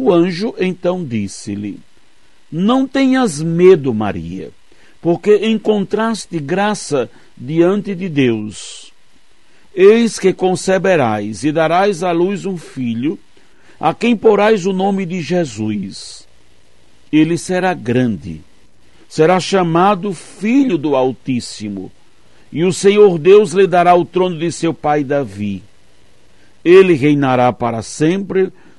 O anjo então disse-lhe: não tenhas medo, Maria, porque encontraste graça diante de Deus. Eis que conceberás e darás à luz um filho, a quem porás o nome de Jesus. Ele será grande, será chamado Filho do Altíssimo, e o Senhor Deus lhe dará o trono de seu pai Davi. Ele reinará para sempre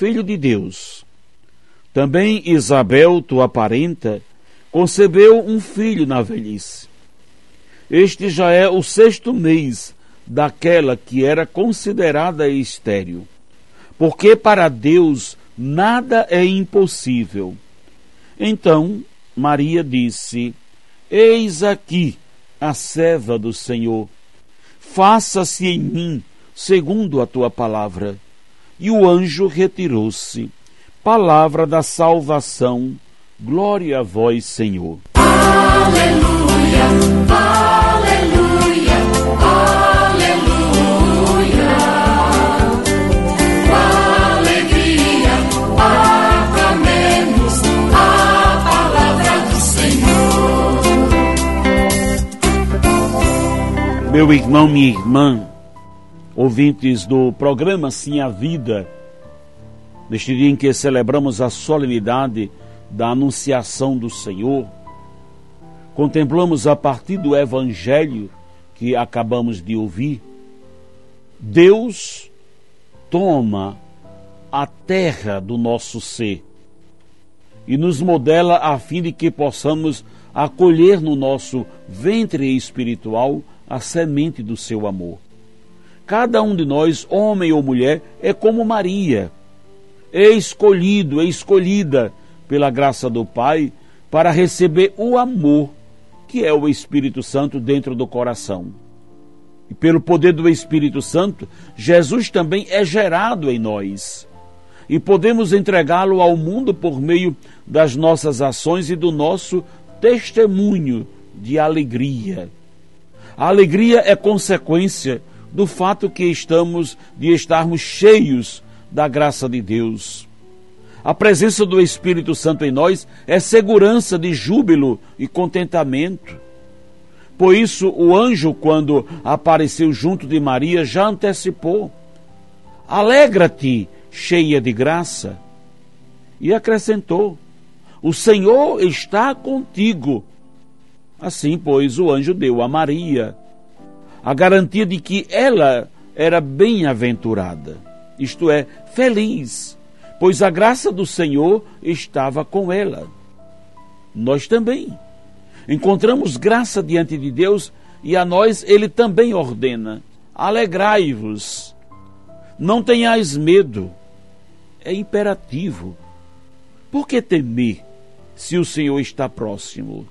Filho de Deus. Também Isabel, tua parenta, concebeu um filho na velhice. Este já é o sexto mês daquela que era considerada estéril, porque para Deus nada é impossível. Então Maria disse: Eis aqui a serva do Senhor, faça-se em mim segundo a tua palavra. E o anjo retirou-se palavra da salvação. Glória a vós, Senhor. Aleluia, aleluia, aleluia. Com alegria aclamemos a palavra do Senhor. Meu irmão, minha irmã, ouvintes do programa Sim a Vida, neste dia em que celebramos a solenidade da Anunciação do Senhor, contemplamos a partir do Evangelho que acabamos de ouvir, Deus toma a terra do nosso ser e nos modela a fim de que possamos acolher no nosso ventre espiritual a semente do seu amor. Cada um de nós, homem ou mulher, é como Maria, escolhido, escolhida pela graça do Pai para receber o amor que é o Espírito Santo dentro do coração. E pelo poder do Espírito Santo, Jesus também é gerado em nós. E podemos entregá-lo ao mundo por meio das nossas ações e do nosso testemunho de alegria. A alegria é consequência do fato que estamos de estarmos cheios da graça de Deus. A presença do Espírito Santo em nós é segurança de júbilo e contentamento. Por isso, o anjo, quando apareceu junto de Maria, já antecipou: Alegra-te, cheia de graça. E acrescentou: O Senhor está contigo. Assim, pois, o anjo deu a Maria a garantia de que ela era bem-aventurada isto é, feliz, pois a graça do Senhor estava com ela. Nós também encontramos graça diante de Deus e a nós ele também ordena: alegrai-vos, não tenhais medo. É imperativo. Por que temer se o Senhor está próximo?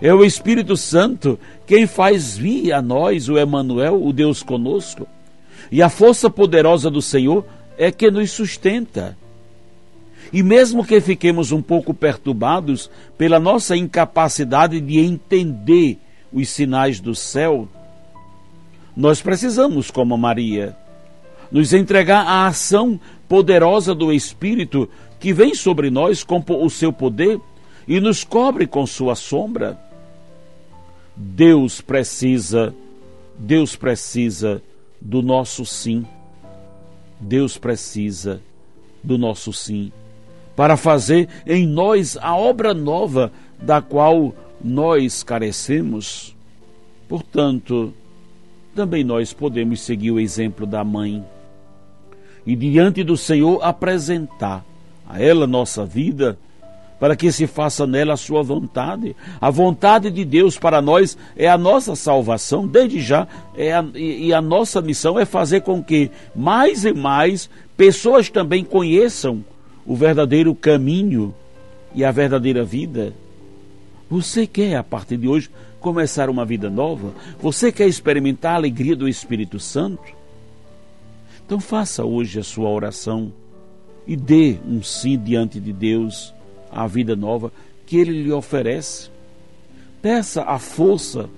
É o Espírito Santo quem faz vir a nós o Emanuel, o Deus conosco. E a força poderosa do Senhor é que nos sustenta. E mesmo que fiquemos um pouco perturbados pela nossa incapacidade de entender os sinais do céu, nós precisamos, como Maria, nos entregar à ação poderosa do Espírito que vem sobre nós com o seu poder e nos cobre com sua sombra. Deus precisa, Deus precisa do nosso sim. Deus precisa do nosso sim para fazer em nós a obra nova da qual nós carecemos. Portanto, também nós podemos seguir o exemplo da mãe e diante do Senhor apresentar a ela nossa vida para que se faça nela a sua vontade. A vontade de Deus para nós é a nossa salvação, desde já, é a, e, a nossa missão é fazer com que mais e mais pessoas também conheçam o verdadeiro caminho e a verdadeira vida. Você quer, a partir de hoje, começar uma vida nova? Você quer experimentar a alegria do Espírito Santo? Então faça hoje a sua oração e dê um sim diante de Deus à vida nova que Ele lhe oferece. Peça a força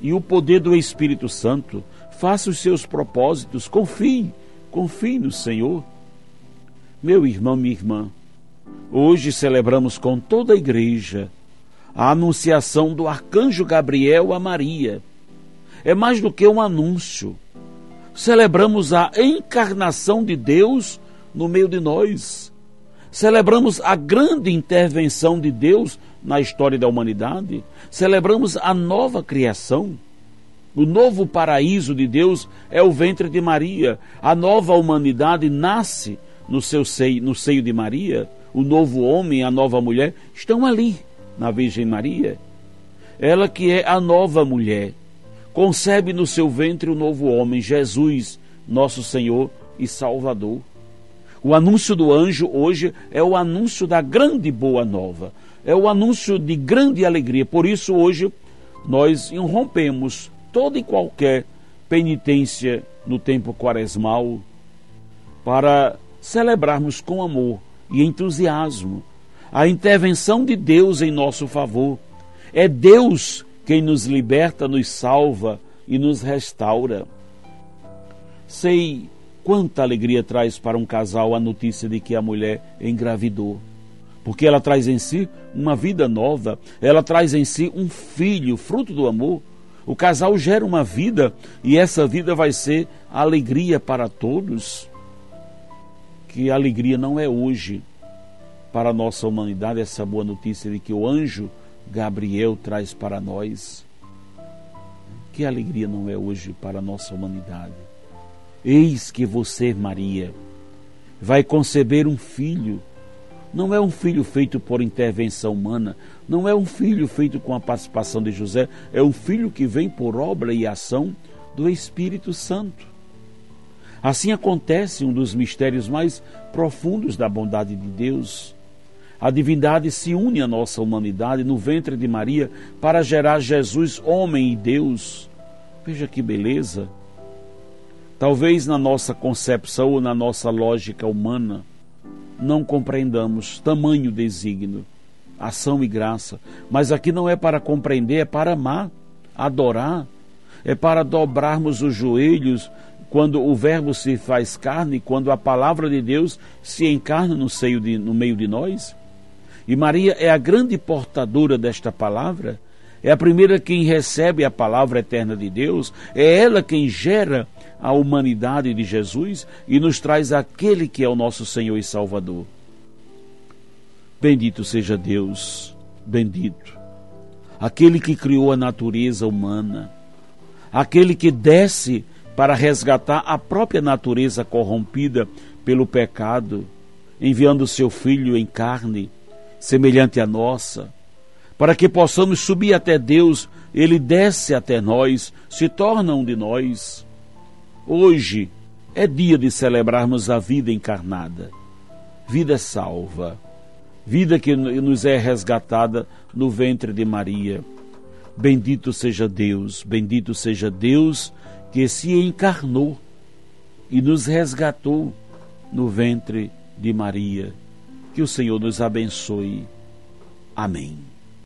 e o poder do Espírito Santo. Faça os seus propósitos. Confie, confie no Senhor. Meu irmão, minha irmã, hoje celebramos com toda a igreja a anunciação do arcanjo Gabriel a Maria. É mais do que um anúncio. Celebramos a encarnação de Deus no meio de nós. Celebramos a grande intervenção de Deus na história da humanidade. Celebramos a nova criação. O novo paraíso de Deus é o ventre de Maria. A nova humanidade nasce no seu seio, no seio de Maria. O novo homem, a nova mulher estão ali na Virgem Maria. Ela que é a nova mulher, concebe no seu ventre o novo homem, Jesus, nosso Senhor e Salvador. O anúncio do anjo hoje é o anúncio da grande boa nova, é o anúncio de grande alegria. Por isso, hoje, nós irrompemos toda e qualquer penitência no tempo quaresmal para celebrarmos com amor e entusiasmo a intervenção de Deus em nosso favor. É Deus quem nos liberta, nos salva e nos restaura. Sei Quanta alegria traz para um casal a notícia de que a mulher engravidou. Porque ela traz em si uma vida nova, ela traz em si um filho, fruto do amor. O casal gera uma vida e essa vida vai ser alegria para todos. Que alegria não é hoje para a nossa humanidade essa boa notícia de que o anjo Gabriel traz para nós. Que alegria não é hoje para a nossa humanidade Eis que você, Maria, vai conceber um filho. Não é um filho feito por intervenção humana, não é um filho feito com a participação de José, é um filho que vem por obra e ação do Espírito Santo. Assim acontece um dos mistérios mais profundos da bondade de Deus. A divindade se une à nossa humanidade no ventre de Maria para gerar Jesus, homem e Deus. Veja que beleza! Talvez na nossa concepção ou na nossa lógica humana não compreendamos tamanho desígnio, ação e graça, mas aqui não é para compreender, é para amar, adorar, é para dobrarmos os joelhos quando o Verbo se faz carne, quando a palavra de Deus se encarna no, seio de, no meio de nós. E Maria é a grande portadora desta palavra, é a primeira quem recebe a palavra eterna de Deus, é ela quem gera a humanidade de Jesus e nos traz aquele que é o nosso Senhor e Salvador. Bendito seja Deus, bendito. Aquele que criou a natureza humana, aquele que desce para resgatar a própria natureza corrompida pelo pecado, enviando seu Filho em carne, semelhante à nossa, para que possamos subir até Deus, ele desce até nós, se torna um de nós. Hoje é dia de celebrarmos a vida encarnada, vida salva, vida que nos é resgatada no ventre de Maria. Bendito seja Deus, bendito seja Deus que se encarnou e nos resgatou no ventre de Maria. Que o Senhor nos abençoe. Amém.